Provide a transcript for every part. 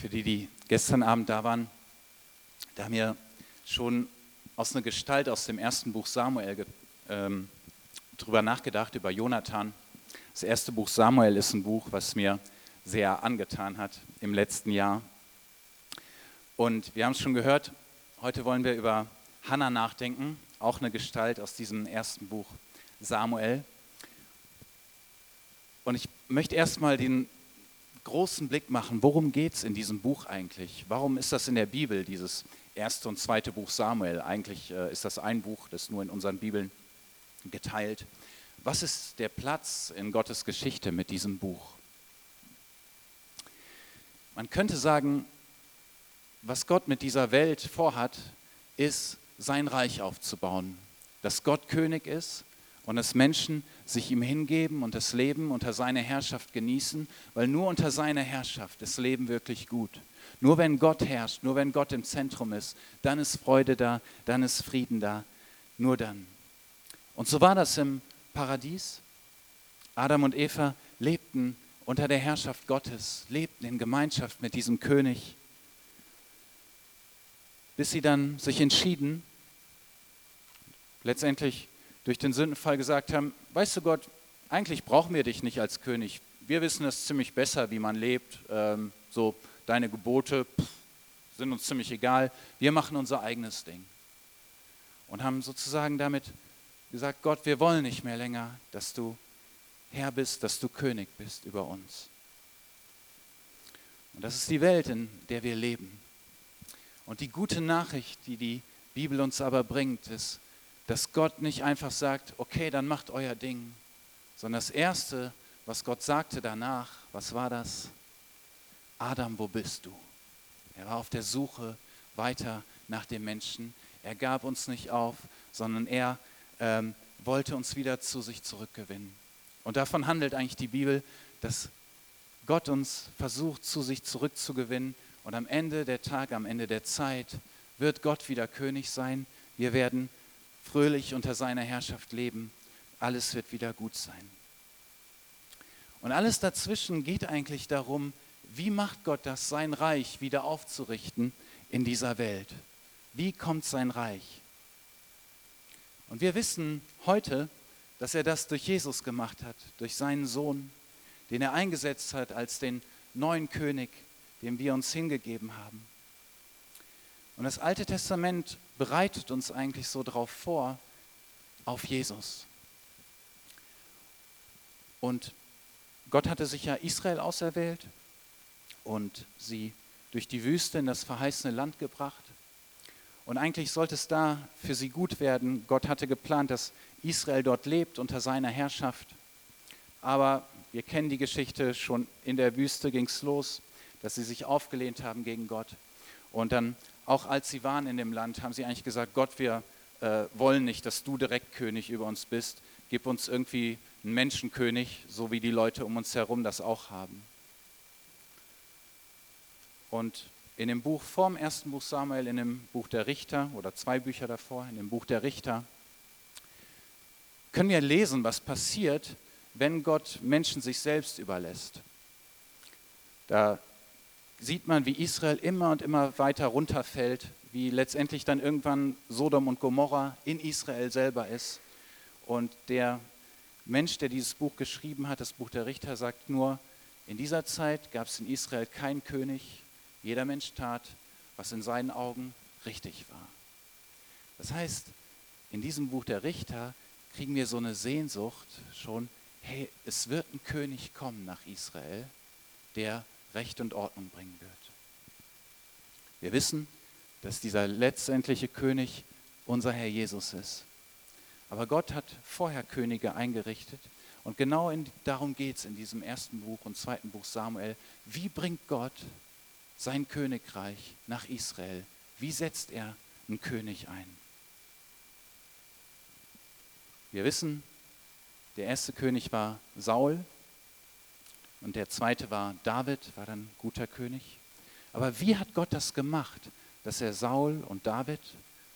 Für die, die gestern Abend da waren, da haben wir schon aus einer Gestalt aus dem ersten Buch Samuel ähm, drüber nachgedacht, über Jonathan. Das erste Buch Samuel ist ein Buch, was mir sehr angetan hat im letzten Jahr. Und wir haben es schon gehört, heute wollen wir über Hannah nachdenken, auch eine Gestalt aus diesem ersten Buch Samuel. Und ich möchte erstmal den großen Blick machen, worum geht es in diesem Buch eigentlich? Warum ist das in der Bibel, dieses erste und zweite Buch Samuel? Eigentlich äh, ist das ein Buch, das nur in unseren Bibeln geteilt. Was ist der Platz in Gottes Geschichte mit diesem Buch? Man könnte sagen, was Gott mit dieser Welt vorhat, ist sein Reich aufzubauen. Dass Gott König ist und dass Menschen sich ihm hingeben und das Leben unter seiner Herrschaft genießen, weil nur unter seiner Herrschaft ist Leben wirklich gut. Nur wenn Gott herrscht, nur wenn Gott im Zentrum ist, dann ist Freude da, dann ist Frieden da, nur dann. Und so war das im Paradies. Adam und Eva lebten unter der Herrschaft Gottes, lebten in Gemeinschaft mit diesem König, bis sie dann sich entschieden, letztendlich durch den Sündenfall gesagt haben, weißt du Gott, eigentlich brauchen wir dich nicht als König. Wir wissen es ziemlich besser, wie man lebt. Ähm, so deine Gebote pff, sind uns ziemlich egal. Wir machen unser eigenes Ding. Und haben sozusagen damit gesagt, Gott, wir wollen nicht mehr länger, dass du Herr bist, dass du König bist über uns. Und das ist die Welt, in der wir leben. Und die gute Nachricht, die die Bibel uns aber bringt, ist, dass Gott nicht einfach sagt, okay, dann macht euer Ding, sondern das Erste, was Gott sagte danach, was war das? Adam, wo bist du? Er war auf der Suche weiter nach dem Menschen. Er gab uns nicht auf, sondern er ähm, wollte uns wieder zu sich zurückgewinnen. Und davon handelt eigentlich die Bibel, dass Gott uns versucht, zu sich zurückzugewinnen. Und am Ende der Tag, am Ende der Zeit wird Gott wieder König sein. Wir werden fröhlich unter seiner Herrschaft leben. Alles wird wieder gut sein. Und alles dazwischen geht eigentlich darum, wie macht Gott das, sein Reich wieder aufzurichten in dieser Welt? Wie kommt sein Reich? Und wir wissen heute, dass er das durch Jesus gemacht hat, durch seinen Sohn, den er eingesetzt hat als den neuen König, dem wir uns hingegeben haben. Und das Alte Testament bereitet uns eigentlich so darauf vor, auf Jesus. Und Gott hatte sich ja Israel auserwählt und sie durch die Wüste in das verheißene Land gebracht. Und eigentlich sollte es da für sie gut werden. Gott hatte geplant, dass Israel dort lebt unter seiner Herrschaft. Aber wir kennen die Geschichte, schon in der Wüste ging es los, dass sie sich aufgelehnt haben gegen Gott. Und dann auch als sie waren in dem Land, haben sie eigentlich gesagt, Gott, wir äh, wollen nicht, dass du direkt König über uns bist. Gib uns irgendwie einen Menschenkönig, so wie die Leute um uns herum das auch haben. Und in dem Buch vorm ersten Buch Samuel, in dem Buch der Richter oder zwei Bücher davor, in dem Buch der Richter, können wir lesen, was passiert, wenn Gott Menschen sich selbst überlässt. Da sieht man, wie Israel immer und immer weiter runterfällt, wie letztendlich dann irgendwann Sodom und Gomorra in Israel selber ist. Und der Mensch, der dieses Buch geschrieben hat, das Buch der Richter, sagt nur, in dieser Zeit gab es in Israel keinen König, jeder Mensch tat, was in seinen Augen richtig war. Das heißt, in diesem Buch der Richter kriegen wir so eine Sehnsucht schon, hey, es wird ein König kommen nach Israel, der Recht und Ordnung bringen wird. Wir wissen, dass dieser letztendliche König unser Herr Jesus ist. Aber Gott hat vorher Könige eingerichtet und genau in, darum geht es in diesem ersten Buch und zweiten Buch Samuel. Wie bringt Gott sein Königreich nach Israel? Wie setzt er einen König ein? Wir wissen, der erste König war Saul, und der zweite war David, war dann guter König. Aber wie hat Gott das gemacht, dass er Saul und David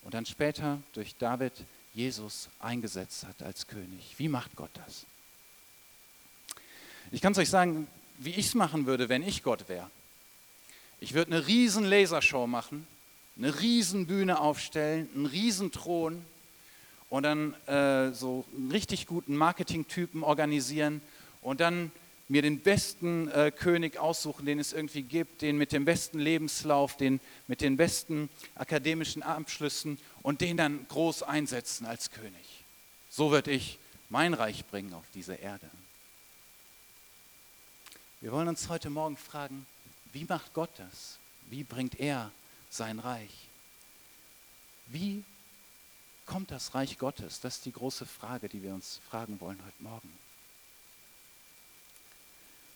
und dann später durch David Jesus eingesetzt hat als König? Wie macht Gott das? Ich kann es euch sagen, wie ich es machen würde, wenn ich Gott wäre. Ich würde eine riesen Lasershow machen, eine riesen Bühne aufstellen, einen riesen Thron und dann äh, so einen richtig guten Marketingtypen organisieren und dann mir den besten äh, König aussuchen, den es irgendwie gibt, den mit dem besten Lebenslauf, den mit den besten akademischen Abschlüssen und den dann groß einsetzen als König. So würde ich mein Reich bringen auf diese Erde. Wir wollen uns heute Morgen fragen, wie macht Gott das? Wie bringt er sein Reich? Wie kommt das Reich Gottes? Das ist die große Frage, die wir uns fragen wollen heute Morgen.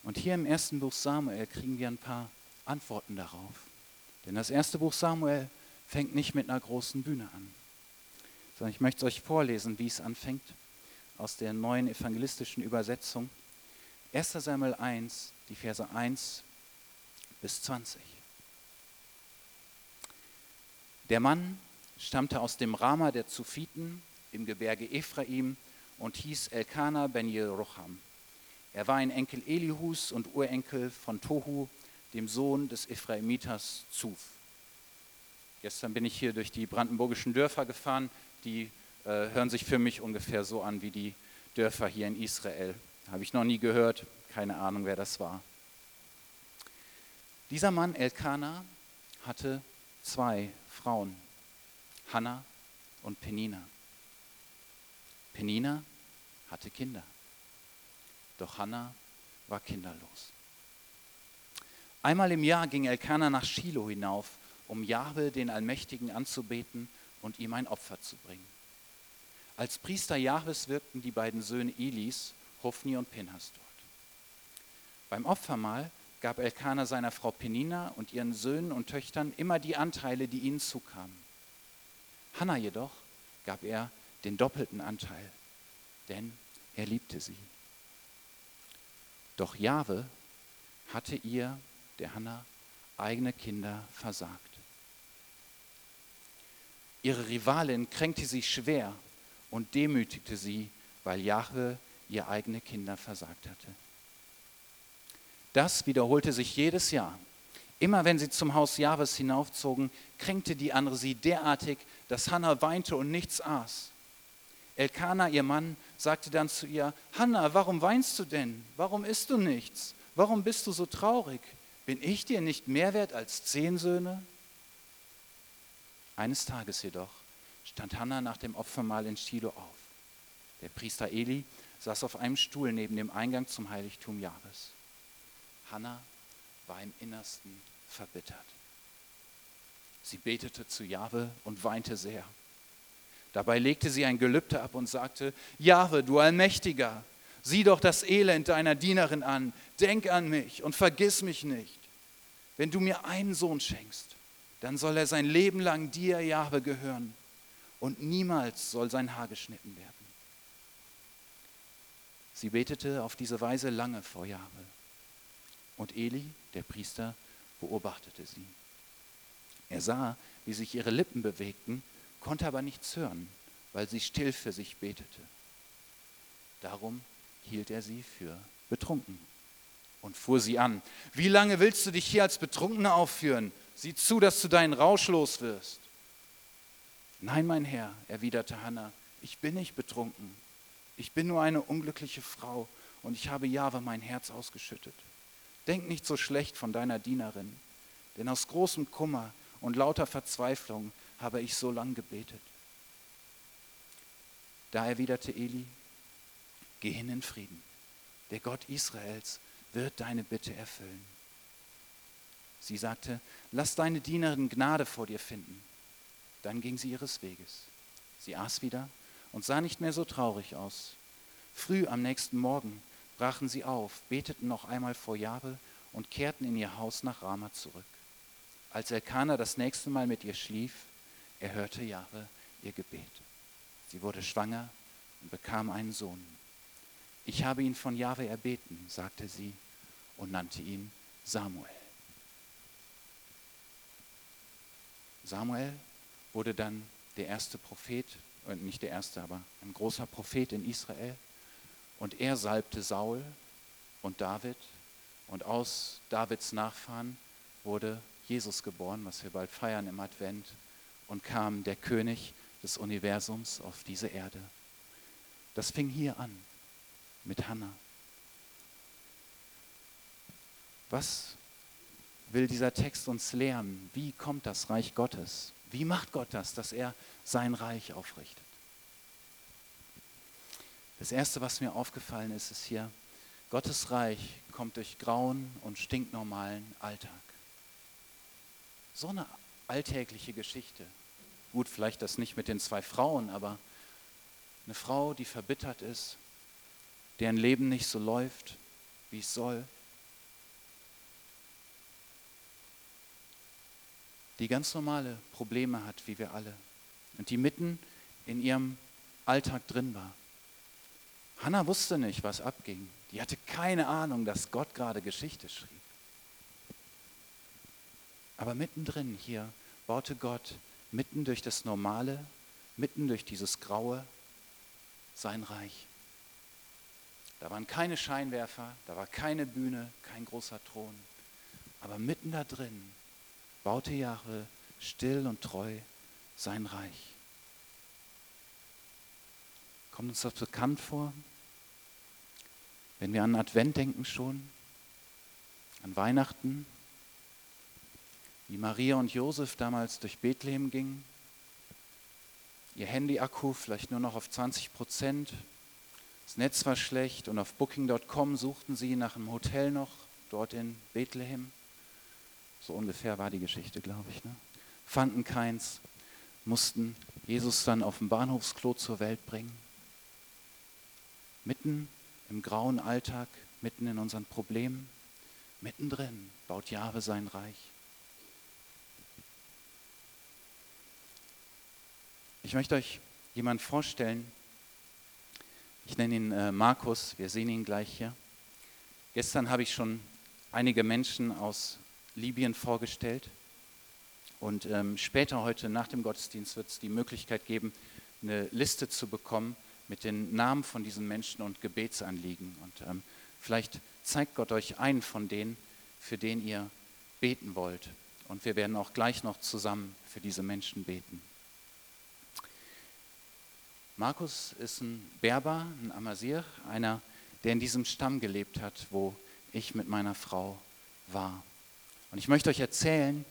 Und hier im ersten Buch Samuel kriegen wir ein paar Antworten darauf. Denn das erste Buch Samuel fängt nicht mit einer großen Bühne an, sondern ich möchte es euch vorlesen, wie es anfängt, aus der neuen evangelistischen Übersetzung. 1 Samuel 1, die Verse 1 bis 20. Der Mann stammte aus dem Rama der Zufiten im Gebirge Ephraim und hieß Elkanah ben Jerocham. Er war ein Enkel Elihus und Urenkel von Tohu, dem Sohn des Ephraimiters Zuf. Gestern bin ich hier durch die brandenburgischen Dörfer gefahren, die äh, hören sich für mich ungefähr so an wie die Dörfer hier in Israel. Habe ich noch nie gehört, keine Ahnung, wer das war. Dieser Mann Elkanah hatte zwei Frauen, Hannah und Penina. Penina hatte Kinder. Doch Hannah war kinderlos. Einmal im Jahr ging Elkanah nach Shiloh hinauf, um Jahwe, den Allmächtigen, anzubeten und ihm ein Opfer zu bringen. Als Priester Jahwes wirkten die beiden Söhne Elis, Hophni und Pinhas dort. Beim Opfermahl gab Elkanah seiner Frau Penina und ihren Söhnen und Töchtern immer die Anteile, die ihnen zukamen. Hannah jedoch gab er den doppelten Anteil, denn er liebte sie. Doch Jahwe hatte ihr, der Hannah, eigene Kinder versagt. Ihre Rivalin kränkte sie schwer und demütigte sie, weil Jahwe ihr eigene Kinder versagt hatte. Das wiederholte sich jedes Jahr. Immer wenn sie zum Haus Jahwes hinaufzogen, kränkte die andere sie derartig, dass Hannah weinte und nichts aß. Elkanah, ihr Mann, sagte dann zu ihr, Hannah, warum weinst du denn? Warum isst du nichts? Warum bist du so traurig? Bin ich dir nicht mehr wert als zehn Söhne? Eines Tages jedoch stand Hannah nach dem Opfermahl in Shiloh auf. Der Priester Eli saß auf einem Stuhl neben dem Eingang zum Heiligtum Jahres. Hannah war im Innersten verbittert. Sie betete zu Jahwe und weinte sehr. Dabei legte sie ein Gelübde ab und sagte, Jahwe, du Allmächtiger, sieh doch das Elend deiner Dienerin an, denk an mich und vergiss mich nicht. Wenn du mir einen Sohn schenkst, dann soll er sein Leben lang dir, Jahwe, gehören und niemals soll sein Haar geschnitten werden. Sie betete auf diese Weise lange vor Jahwe. Und Eli, der Priester, beobachtete sie. Er sah, wie sich ihre Lippen bewegten konnte aber nichts hören, weil sie still für sich betete. Darum hielt er sie für betrunken und fuhr sie an. Wie lange willst du dich hier als Betrunkene aufführen? Sieh zu, dass du deinen Rausch los wirst. Nein, mein Herr, erwiderte Hannah, ich bin nicht betrunken. Ich bin nur eine unglückliche Frau und ich habe Jahwe mein Herz ausgeschüttet. Denk nicht so schlecht von deiner Dienerin, denn aus großem Kummer und lauter Verzweiflung habe ich so lang gebetet. Da erwiderte Eli, geh hin in Frieden. Der Gott Israels wird deine Bitte erfüllen. Sie sagte, lass deine Dienerin Gnade vor dir finden. Dann ging sie ihres Weges. Sie aß wieder und sah nicht mehr so traurig aus. Früh am nächsten Morgen brachen sie auf, beteten noch einmal vor Jahwe und kehrten in ihr Haus nach Rama zurück. Als Elkanah das nächste Mal mit ihr schlief, erhörte Jahwe ihr Gebet. Sie wurde schwanger und bekam einen Sohn. Ich habe ihn von Jahwe erbeten, sagte sie und nannte ihn Samuel. Samuel wurde dann der erste Prophet, und nicht der erste, aber ein großer Prophet in Israel. Und er salbte Saul und David. Und aus Davids Nachfahren wurde Jesus geboren, was wir bald feiern im Advent, und kam der König des Universums auf diese Erde. Das fing hier an mit Hannah. Was will dieser Text uns lehren? Wie kommt das Reich Gottes? Wie macht Gott das, dass er sein Reich aufrichtet? Das Erste, was mir aufgefallen ist, ist hier, Gottes Reich kommt durch grauen und stinknormalen Alltag. So eine alltägliche Geschichte. Gut, vielleicht das nicht mit den zwei Frauen, aber eine Frau, die verbittert ist, deren Leben nicht so läuft, wie es soll, die ganz normale Probleme hat, wie wir alle, und die mitten in ihrem Alltag drin war. Hannah wusste nicht, was abging. Die hatte keine Ahnung, dass Gott gerade Geschichte schrieb. Aber mittendrin hier baute Gott mitten durch das Normale, mitten durch dieses Graue sein Reich. Da waren keine Scheinwerfer, da war keine Bühne, kein großer Thron. Aber mitten da drin baute Jahwe still und treu sein Reich. Kommt uns das bekannt vor? Wenn wir an Advent denken schon, an Weihnachten, wie Maria und Josef damals durch Bethlehem gingen, ihr Handy-Akku vielleicht nur noch auf 20 Prozent, das Netz war schlecht und auf Booking.com suchten sie nach einem Hotel noch dort in Bethlehem. So ungefähr war die Geschichte, glaube ich. Ne? Fanden keins, mussten Jesus dann auf dem Bahnhofsklo zur Welt bringen. Mitten im grauen Alltag, mitten in unseren Problemen, mittendrin baut Jahwe sein Reich. Ich möchte euch jemanden vorstellen. Ich nenne ihn äh, Markus, wir sehen ihn gleich hier. Gestern habe ich schon einige Menschen aus Libyen vorgestellt. Und ähm, später heute nach dem Gottesdienst wird es die Möglichkeit geben, eine Liste zu bekommen mit den Namen von diesen Menschen und Gebetsanliegen. Und ähm, vielleicht zeigt Gott euch einen von denen, für den ihr beten wollt. Und wir werden auch gleich noch zusammen für diese Menschen beten. Markus ist ein Berber, ein Amazir, einer, der in diesem Stamm gelebt hat, wo ich mit meiner Frau war. Und ich möchte euch erzählen,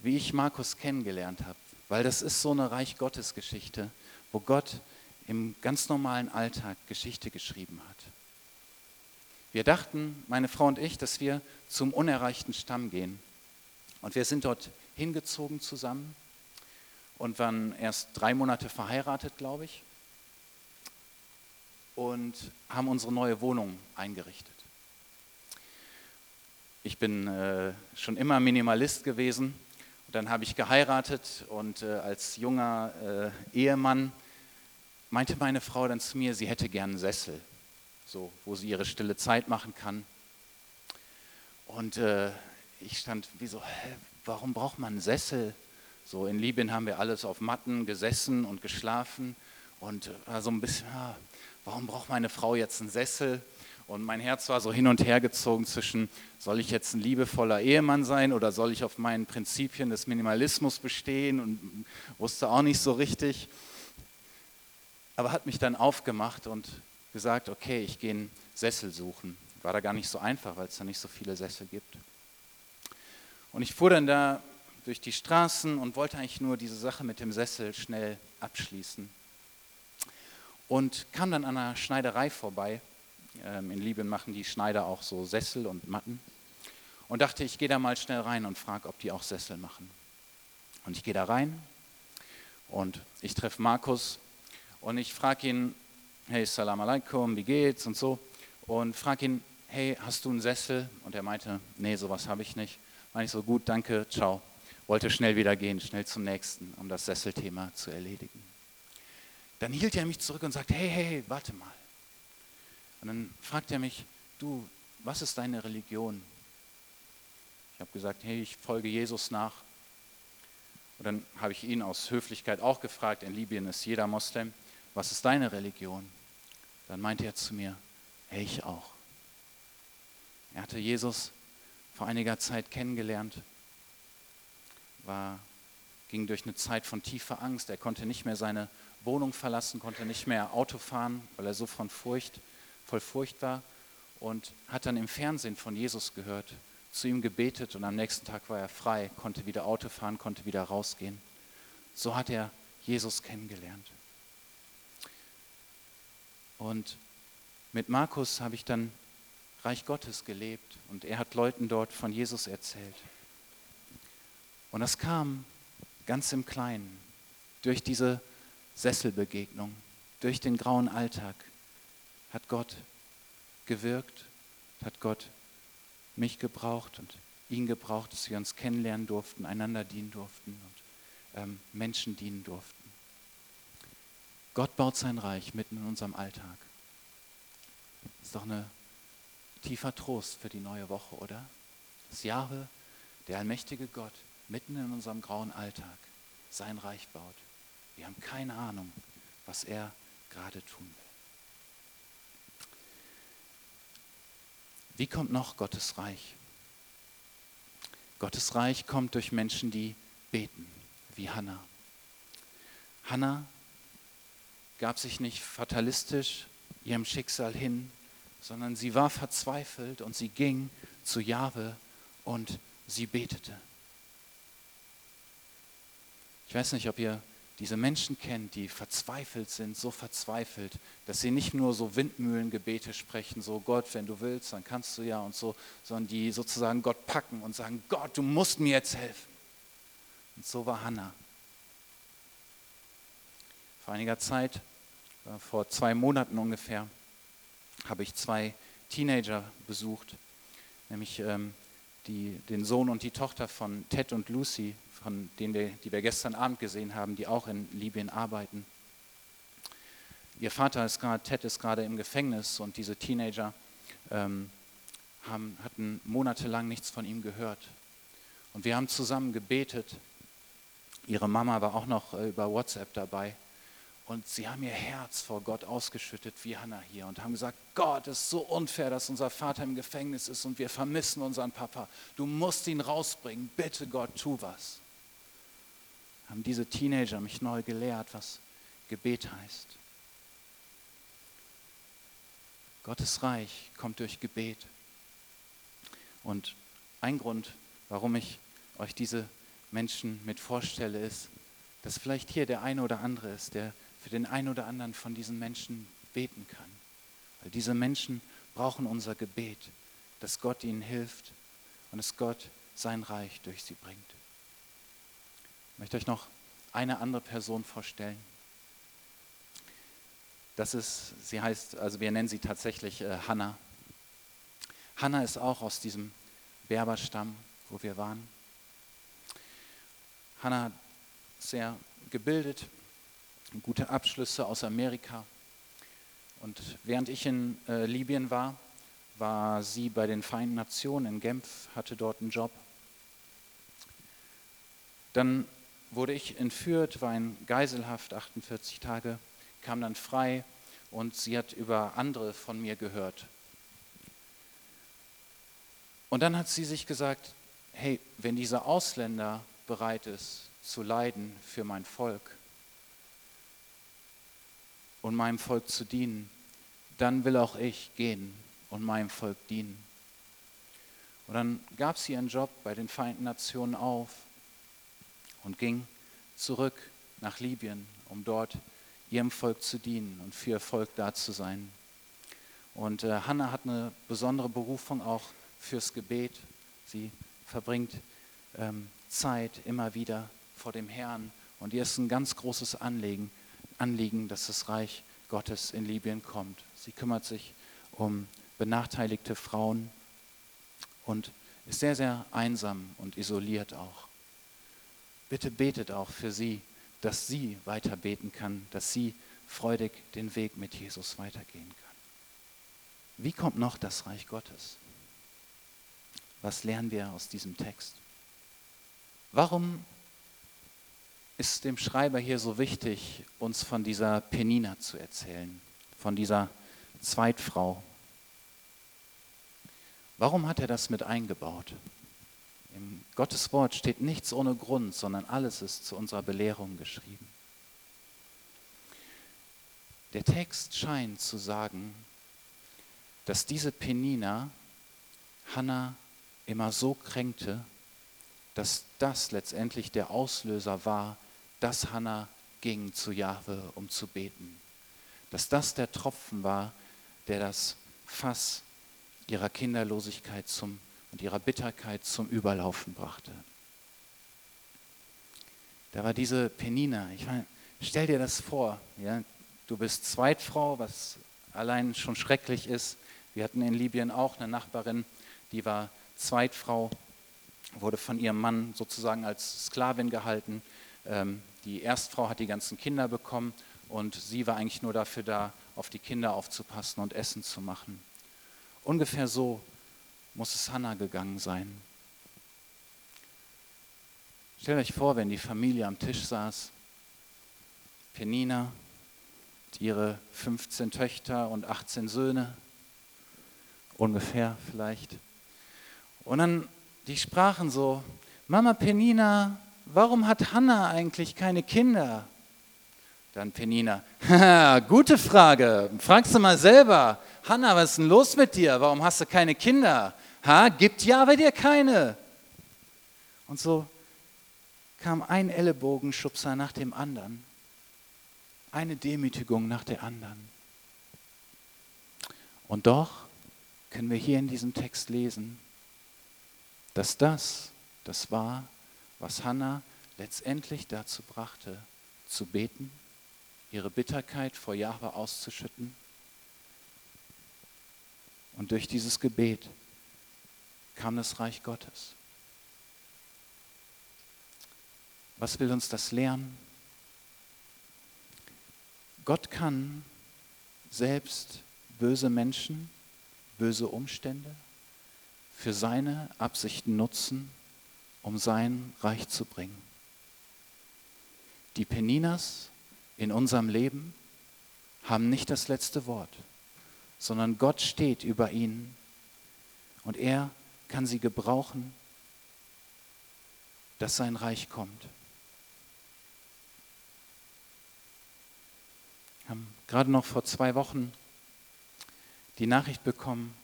wie ich Markus kennengelernt habe, weil das ist so eine Reich Gottes Geschichte, wo Gott im ganz normalen Alltag Geschichte geschrieben hat. Wir dachten, meine Frau und ich, dass wir zum unerreichten Stamm gehen. Und wir sind dort hingezogen zusammen und waren erst drei Monate verheiratet, glaube ich, und haben unsere neue Wohnung eingerichtet. Ich bin äh, schon immer Minimalist gewesen. Und dann habe ich geheiratet und äh, als junger äh, Ehemann meinte meine Frau dann zu mir, sie hätte gern einen Sessel, so, wo sie ihre stille Zeit machen kann. Und äh, ich stand wie so, hä, warum braucht man einen Sessel? So in Libyen haben wir alles auf Matten gesessen und geschlafen und war so ein bisschen, ja, warum braucht meine Frau jetzt einen Sessel? Und mein Herz war so hin und her gezogen zwischen, soll ich jetzt ein liebevoller Ehemann sein oder soll ich auf meinen Prinzipien des Minimalismus bestehen und wusste auch nicht so richtig. Aber hat mich dann aufgemacht und gesagt, okay, ich gehe einen Sessel suchen. War da gar nicht so einfach, weil es da nicht so viele Sessel gibt. Und ich fuhr dann da durch die Straßen und wollte eigentlich nur diese Sache mit dem Sessel schnell abschließen. Und kam dann an einer Schneiderei vorbei ähm, in Libyen machen die Schneider auch so Sessel und Matten. Und dachte, ich gehe da mal schnell rein und frage, ob die auch Sessel machen. Und ich gehe da rein und ich treffe Markus und ich frage ihn, hey, Salam alaikum, wie geht's und so. Und frage ihn, hey, hast du einen Sessel? Und er meinte, nee, sowas habe ich nicht. Meine ich so, gut, danke, ciao. Wollte schnell wieder gehen, schnell zum nächsten, um das Sesselthema zu erledigen. Dann hielt er mich zurück und sagte, hey, hey, warte mal. Und dann fragt er mich, du, was ist deine Religion? Ich habe gesagt, hey, ich folge Jesus nach. Und dann habe ich ihn aus Höflichkeit auch gefragt, in Libyen ist jeder Moslem, was ist deine Religion? Dann meinte er zu mir, hey, ich auch. Er hatte Jesus vor einiger Zeit kennengelernt war, ging durch eine Zeit von tiefer Angst. Er konnte nicht mehr seine Wohnung verlassen, konnte nicht mehr Auto fahren, weil er so von Furcht, voll Furcht war und hat dann im Fernsehen von Jesus gehört, zu ihm gebetet und am nächsten Tag war er frei, konnte wieder Auto fahren, konnte wieder rausgehen. So hat er Jesus kennengelernt. Und mit Markus habe ich dann Reich Gottes gelebt und er hat Leuten dort von Jesus erzählt. Und das kam ganz im Kleinen, durch diese Sesselbegegnung, durch den grauen Alltag hat Gott gewirkt, hat Gott mich gebraucht und ihn gebraucht, dass wir uns kennenlernen durften, einander dienen durften und ähm, Menschen dienen durften. Gott baut sein Reich mitten in unserem Alltag. Das ist doch ein tiefer Trost für die neue Woche, oder? Das Jahwe, der allmächtige Gott, mitten in unserem grauen Alltag sein Reich baut. Wir haben keine Ahnung, was er gerade tun will. Wie kommt noch Gottes Reich? Gottes Reich kommt durch Menschen, die beten, wie Hannah. Hannah gab sich nicht fatalistisch ihrem Schicksal hin, sondern sie war verzweifelt und sie ging zu Jahwe und sie betete. Ich weiß nicht, ob ihr diese Menschen kennt, die verzweifelt sind, so verzweifelt, dass sie nicht nur so Windmühlengebete sprechen, so Gott, wenn du willst, dann kannst du ja und so, sondern die sozusagen Gott packen und sagen, Gott, du musst mir jetzt helfen. Und so war Hannah. Vor einiger Zeit, äh, vor zwei Monaten ungefähr, habe ich zwei Teenager besucht, nämlich ähm, die, den Sohn und die Tochter von Ted und Lucy, von denen wir, die wir gestern Abend gesehen haben, die auch in Libyen arbeiten. Ihr Vater ist gerade, Ted ist gerade im Gefängnis und diese Teenager ähm, haben, hatten monatelang nichts von ihm gehört. Und wir haben zusammen gebetet. Ihre Mama war auch noch äh, über WhatsApp dabei. Und sie haben ihr Herz vor Gott ausgeschüttet, wie Hannah hier, und haben gesagt, Gott, es ist so unfair, dass unser Vater im Gefängnis ist und wir vermissen unseren Papa. Du musst ihn rausbringen. Bitte Gott, tu was haben diese Teenager mich neu gelehrt, was Gebet heißt. Gottes Reich kommt durch Gebet. Und ein Grund, warum ich euch diese Menschen mit vorstelle, ist, dass vielleicht hier der eine oder andere ist, der für den einen oder anderen von diesen Menschen beten kann. Weil diese Menschen brauchen unser Gebet, dass Gott ihnen hilft und dass Gott sein Reich durch sie bringt. Ich möchte euch noch eine andere Person vorstellen. Das ist, sie heißt, also wir nennen sie tatsächlich äh, Hannah. Hannah ist auch aus diesem Berberstamm, wo wir waren. Hannah sehr gebildet, gute Abschlüsse aus Amerika. Und während ich in äh, Libyen war, war sie bei den Vereinten Nationen in Genf, hatte dort einen Job. Dann wurde ich entführt, war in Geiselhaft 48 Tage, kam dann frei und sie hat über andere von mir gehört. Und dann hat sie sich gesagt, hey, wenn dieser Ausländer bereit ist zu leiden für mein Volk und meinem Volk zu dienen, dann will auch ich gehen und meinem Volk dienen. Und dann gab sie ihren Job bei den Vereinten Nationen auf und ging zurück nach Libyen, um dort ihrem Volk zu dienen und für ihr Volk da zu sein. Und äh, Hannah hat eine besondere Berufung auch fürs Gebet. Sie verbringt ähm, Zeit immer wieder vor dem Herrn und ihr ist ein ganz großes Anliegen, Anliegen, dass das Reich Gottes in Libyen kommt. Sie kümmert sich um benachteiligte Frauen und ist sehr, sehr einsam und isoliert auch. Bitte betet auch für sie, dass sie weiter beten kann, dass sie freudig den Weg mit Jesus weitergehen kann. Wie kommt noch das Reich Gottes? Was lernen wir aus diesem Text? Warum ist dem Schreiber hier so wichtig, uns von dieser Penina zu erzählen, von dieser Zweitfrau? Warum hat er das mit eingebaut Im Gottes Wort steht nichts ohne Grund, sondern alles ist zu unserer Belehrung geschrieben. Der Text scheint zu sagen, dass diese Penina Hannah immer so kränkte, dass das letztendlich der Auslöser war, dass Hannah ging zu Jahwe, um zu beten. Dass das der Tropfen war, der das Fass ihrer Kinderlosigkeit zum, und ihrer Bitterkeit zum Überlaufen brachte. Da war diese Penina. Ich meine, stell dir das vor. Ja? Du bist Zweitfrau, was allein schon schrecklich ist. Wir hatten in Libyen auch eine Nachbarin, die war Zweitfrau, wurde von ihrem Mann sozusagen als Sklavin gehalten. Ähm, die Erstfrau hat die ganzen Kinder bekommen und sie war eigentlich nur dafür da, auf die Kinder aufzupassen und Essen zu machen. Ungefähr so muss es Hannah gegangen sein. Stellt euch vor, wenn die Familie am Tisch saß, Penina, ihre 15 Töchter und 18 Söhne, ungefähr vielleicht. Und dann, die sprachen so, Mama Penina, warum hat Hannah eigentlich keine Kinder? Dann Penina, gute Frage, fragst du mal selber. Hannah, was ist denn los mit dir? Warum hast du keine Kinder? Ha, gibt Jahwe dir keine? Und so kam ein Ellenbogenschubser nach dem anderen, eine Demütigung nach der anderen. Und doch können wir hier in diesem Text lesen, dass das das war, was Hannah letztendlich dazu brachte, zu beten, ihre Bitterkeit vor Jahwe auszuschütten. Und durch dieses Gebet kam das Reich Gottes. Was will uns das lernen? Gott kann selbst böse Menschen, böse Umstände für seine Absichten nutzen, um sein Reich zu bringen. Die Peninas in unserem Leben haben nicht das letzte Wort, sondern Gott steht über ihnen und er kann sie gebrauchen, dass sein Reich kommt. Wir haben gerade noch vor zwei Wochen die Nachricht bekommen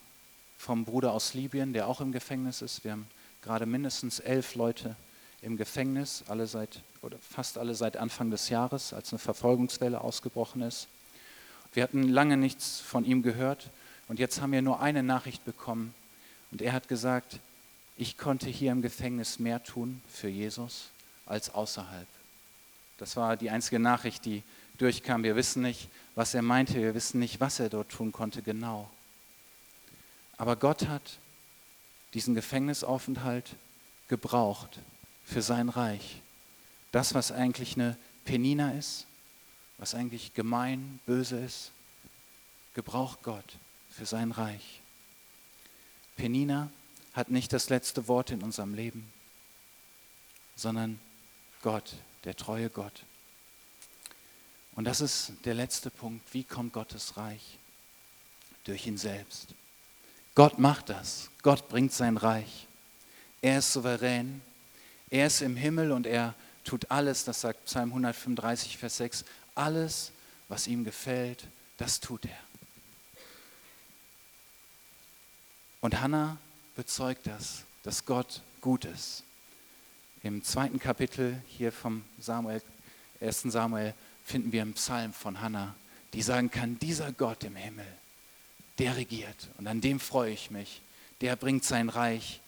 vom Bruder aus Libyen, der auch im Gefängnis ist. Wir haben gerade mindestens elf Leute im Gefängnis, alle seit, oder fast alle seit Anfang des Jahres, als eine Verfolgungswelle ausgebrochen ist. Wir hatten lange nichts von ihm gehört und jetzt haben wir nur eine Nachricht bekommen und er hat gesagt, ich konnte hier im Gefängnis mehr tun für Jesus als außerhalb. Das war die einzige Nachricht, die durchkam. Wir wissen nicht, was er meinte, wir wissen nicht, was er dort tun konnte genau. Aber Gott hat diesen Gefängnisaufenthalt gebraucht für sein Reich. Das, was eigentlich eine Penina ist, was eigentlich gemein, böse ist, gebraucht Gott für sein Reich. Penina hat nicht das letzte Wort in unserem Leben, sondern Gott, der treue Gott. Und das ist der letzte Punkt. Wie kommt Gottes Reich? Durch ihn selbst. Gott macht das. Gott bringt sein Reich. Er ist souverän. Er ist im Himmel und er tut alles, das sagt Psalm 135, Vers 6, alles, was ihm gefällt, das tut er. Und Hannah bezeugt das, dass Gott gut ist. Im zweiten Kapitel hier vom Samuel, 1. Samuel finden wir einen Psalm von Hannah, die sagen kann, dieser Gott im Himmel, der regiert und an dem freue ich mich. Der bringt sein Reich,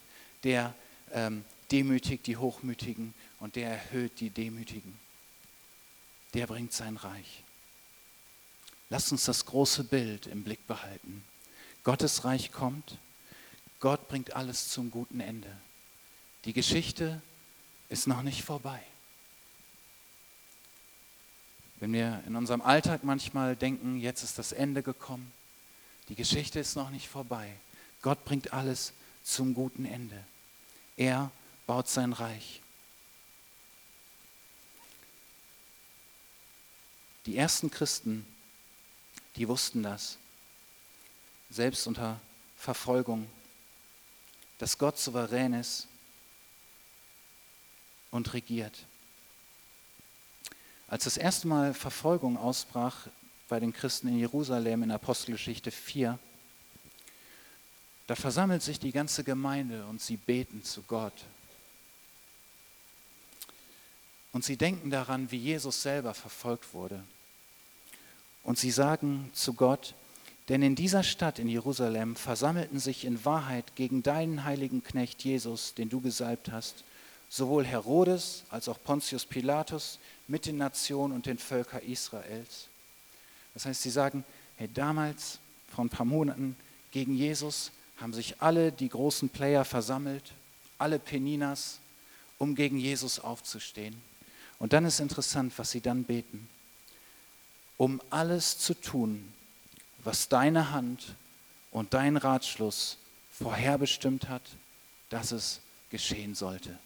der ähm, demütigt die Hochmütigen und der erhöht die Demütigen. Der bringt sein Reich. Lasst uns das große Bild im Blick behalten. Gottes Reich kommt, Gott bringt alles zum guten Ende. Die Geschichte ist noch nicht vorbei. Wenn wir in unserem Alltag manchmal denken, jetzt ist das Ende gekommen, die Geschichte ist noch nicht vorbei. Gott bringt alles zum guten Ende. Er baut sein Reich. Die ersten Christen, die wussten das, selbst unter Verfolgung, dass Gott souverän ist und regiert. Als das erste Mal Verfolgung ausbrach bei den Christen in Jerusalem in Apostelgeschichte 4, da versammelt sich die ganze Gemeinde und sie beten zu Gott. Und sie denken daran, wie Jesus selber verfolgt wurde. Und sie sagen zu Gott, denn in dieser Stadt in Jerusalem versammelten sich in Wahrheit gegen deinen heiligen Knecht Jesus, den du gesalbt hast, sowohl Herodes als auch Pontius Pilatus mit den Nationen und den Völkern Israels. Das heißt, sie sagen, hey, damals, vor ein paar Monaten, gegen Jesus haben sich alle die großen Player versammelt, alle Peninas, um gegen Jesus aufzustehen. Und dann ist interessant, was sie dann beten. Um alles zu tun, was deine Hand und dein Ratschluss vorherbestimmt hat, dass es geschehen sollte.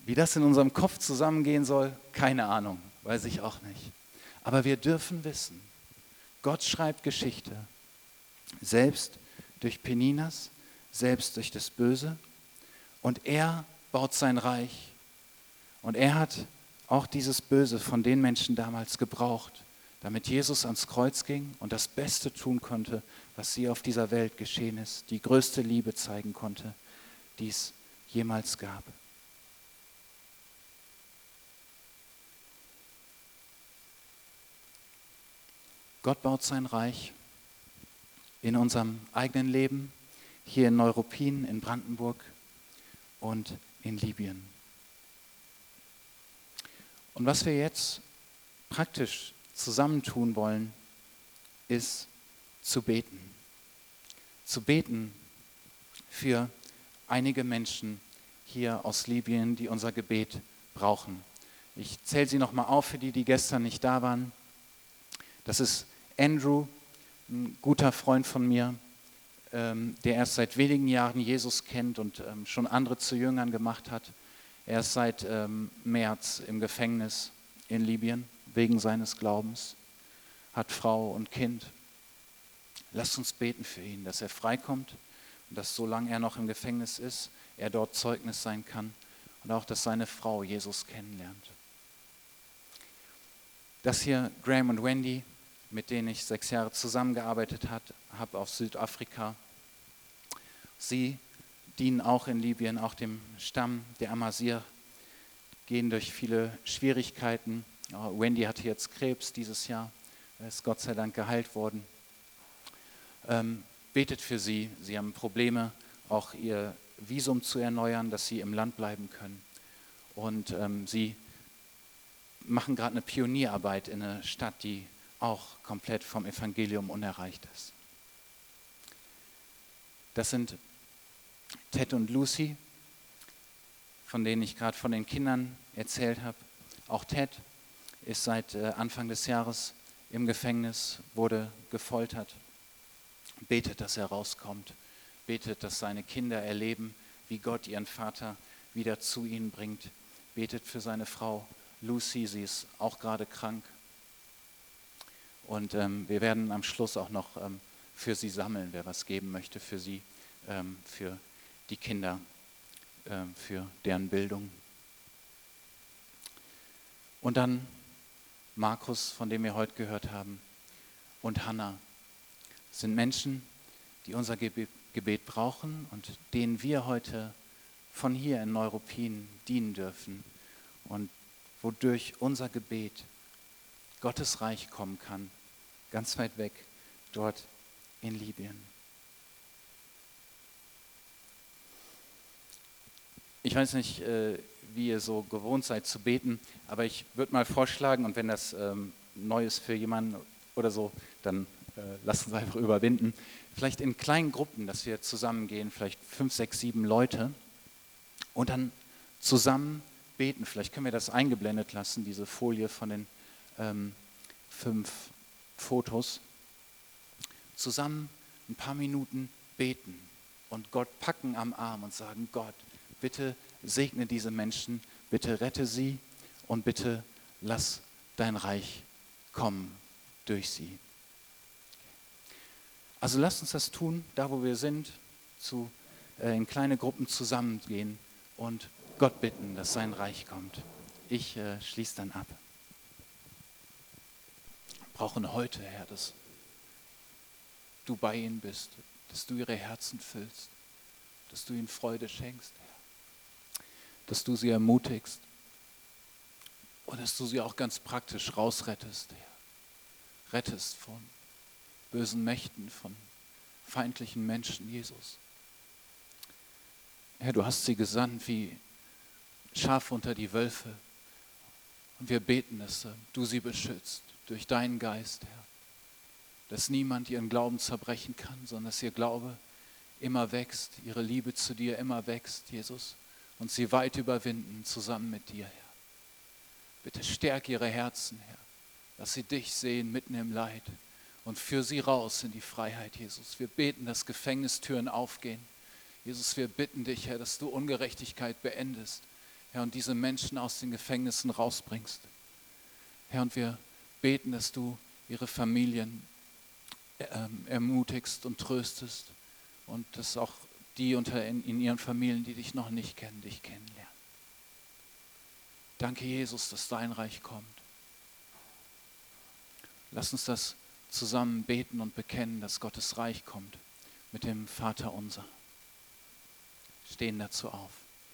Wie das in unserem Kopf zusammengehen soll, keine Ahnung, weiß ich auch nicht. Aber wir dürfen wissen, Gott schreibt Geschichte, selbst durch Peninas, selbst durch das Böse, und er baut sein Reich. Und er hat auch dieses Böse von den Menschen damals gebraucht, damit Jesus ans Kreuz ging und das Beste tun konnte, was sie auf dieser Welt geschehen ist, die größte Liebe zeigen konnte, die es jemals gab. Gott baut sein Reich in unserem eigenen Leben, hier in Neuruppin, in Brandenburg und in Libyen. Und was wir jetzt praktisch zusammentun wollen, ist zu beten. Zu beten für einige Menschen hier aus Libyen, die unser Gebet brauchen. Ich zähle sie nochmal auf für die, die gestern nicht da waren. Das ist Andrew, ein guter Freund von mir, ähm, der erst seit wenigen Jahren Jesus kennt und ähm, schon andere zu Jüngern gemacht hat. Er ist seit ähm, März im Gefängnis in Libyen wegen seines Glaubens, hat Frau und Kind. Lasst uns beten für ihn, dass er freikommt und dass solange er noch im Gefängnis ist, er dort Zeugnis sein kann und auch, dass seine Frau Jesus kennenlernt. Das hier Graham und Wendy, mit denen ich sechs Jahre zusammengearbeitet habe auf Südafrika. Sie dienen auch in Libyen, auch dem Stamm der Amazir, gehen durch viele Schwierigkeiten, Wendy hatte jetzt Krebs dieses Jahr, ist Gott sei Dank geheilt worden. Ähm, betet für sie. Sie haben Probleme, auch ihr Visum zu erneuern, dass sie im Land bleiben können. Und ähm, sie machen gerade eine Pionierarbeit in einer Stadt, die auch komplett vom Evangelium unerreicht ist. Das sind Ted und Lucy, von denen ich gerade von den Kindern erzählt habe. Auch Ted ist seit äh, Anfang des Jahres im Gefängnis, wurde gefoltert. Betet, dass er rauskommt. Betet, dass seine Kinder erleben, wie Gott ihren Vater wieder zu ihnen bringt. Betet für seine Frau Lucy, sie ist auch gerade krank. Und ähm, wir werden am Schluss auch noch ähm, für sie sammeln, wer was geben möchte für sie, ähm, für die Kinder, ähm, für deren Bildung. Und dann Markus, von dem wir heute gehört haben, und Hannah sind Menschen, die unser Gebet brauchen und denen wir heute von hier in Neuruppin dienen dürfen und wodurch unser Gebet Gottes Reich kommen kann, ganz weit weg, dort in Libyen. Ich weiß nicht, äh, wie ihr so gewohnt seid zu beten, aber ich würde mal vorschlagen, und wenn das ähm, neu ist für jemanden oder so, dann äh, lasst uns einfach überwinden. Vielleicht in kleinen Gruppen, dass wir zusammengehen, vielleicht fünf, sechs, sieben Leute und dann zusammen beten. Vielleicht können wir das eingeblendet lassen, diese Folie von den ähm, fünf Fotos. Zusammen ein paar Minuten beten und Gott packen am Arm und sagen, Gott, bitte segne diese Menschen, bitte rette sie und bitte lass dein Reich kommen durch sie. Also lasst uns das tun, da wo wir sind, zu, äh, in kleine Gruppen zusammengehen und Gott bitten, dass sein Reich kommt. Ich äh, schließe dann ab. Wir brauchen heute, Herr, dass du bei ihnen bist, dass du ihre Herzen füllst, dass du ihnen Freude schenkst, Herr, dass du sie ermutigst und dass du sie auch ganz praktisch rausrettest, Herr. Rettest von bösen Mächten, von feindlichen Menschen, Jesus. Herr, du hast sie gesandt wie Schafe unter die Wölfe. Und wir beten, dass du sie beschützt durch deinen Geist, Herr. Dass niemand ihren Glauben zerbrechen kann, sondern dass ihr Glaube immer wächst, ihre Liebe zu dir immer wächst, Jesus, und sie weit überwinden zusammen mit dir, Herr. Bitte stärk ihre Herzen, Herr, dass sie dich sehen mitten im Leid und führ sie raus in die Freiheit, Jesus. Wir beten, dass Gefängnistüren aufgehen Jesus, wir bitten dich, Herr, dass du Ungerechtigkeit beendest, Herr, und diese Menschen aus den Gefängnissen rausbringst. Herr, und wir beten, dass du ihre Familien ähm, ermutigst und tröstest und dass auch die unter in, in ihren Familien, die dich noch nicht kennen, dich kennenlernen. Danke, Jesus, dass dein Reich kommt. Lass uns das zusammen beten und bekennen, dass Gottes Reich kommt mit dem Vater unser stehen dazu auf.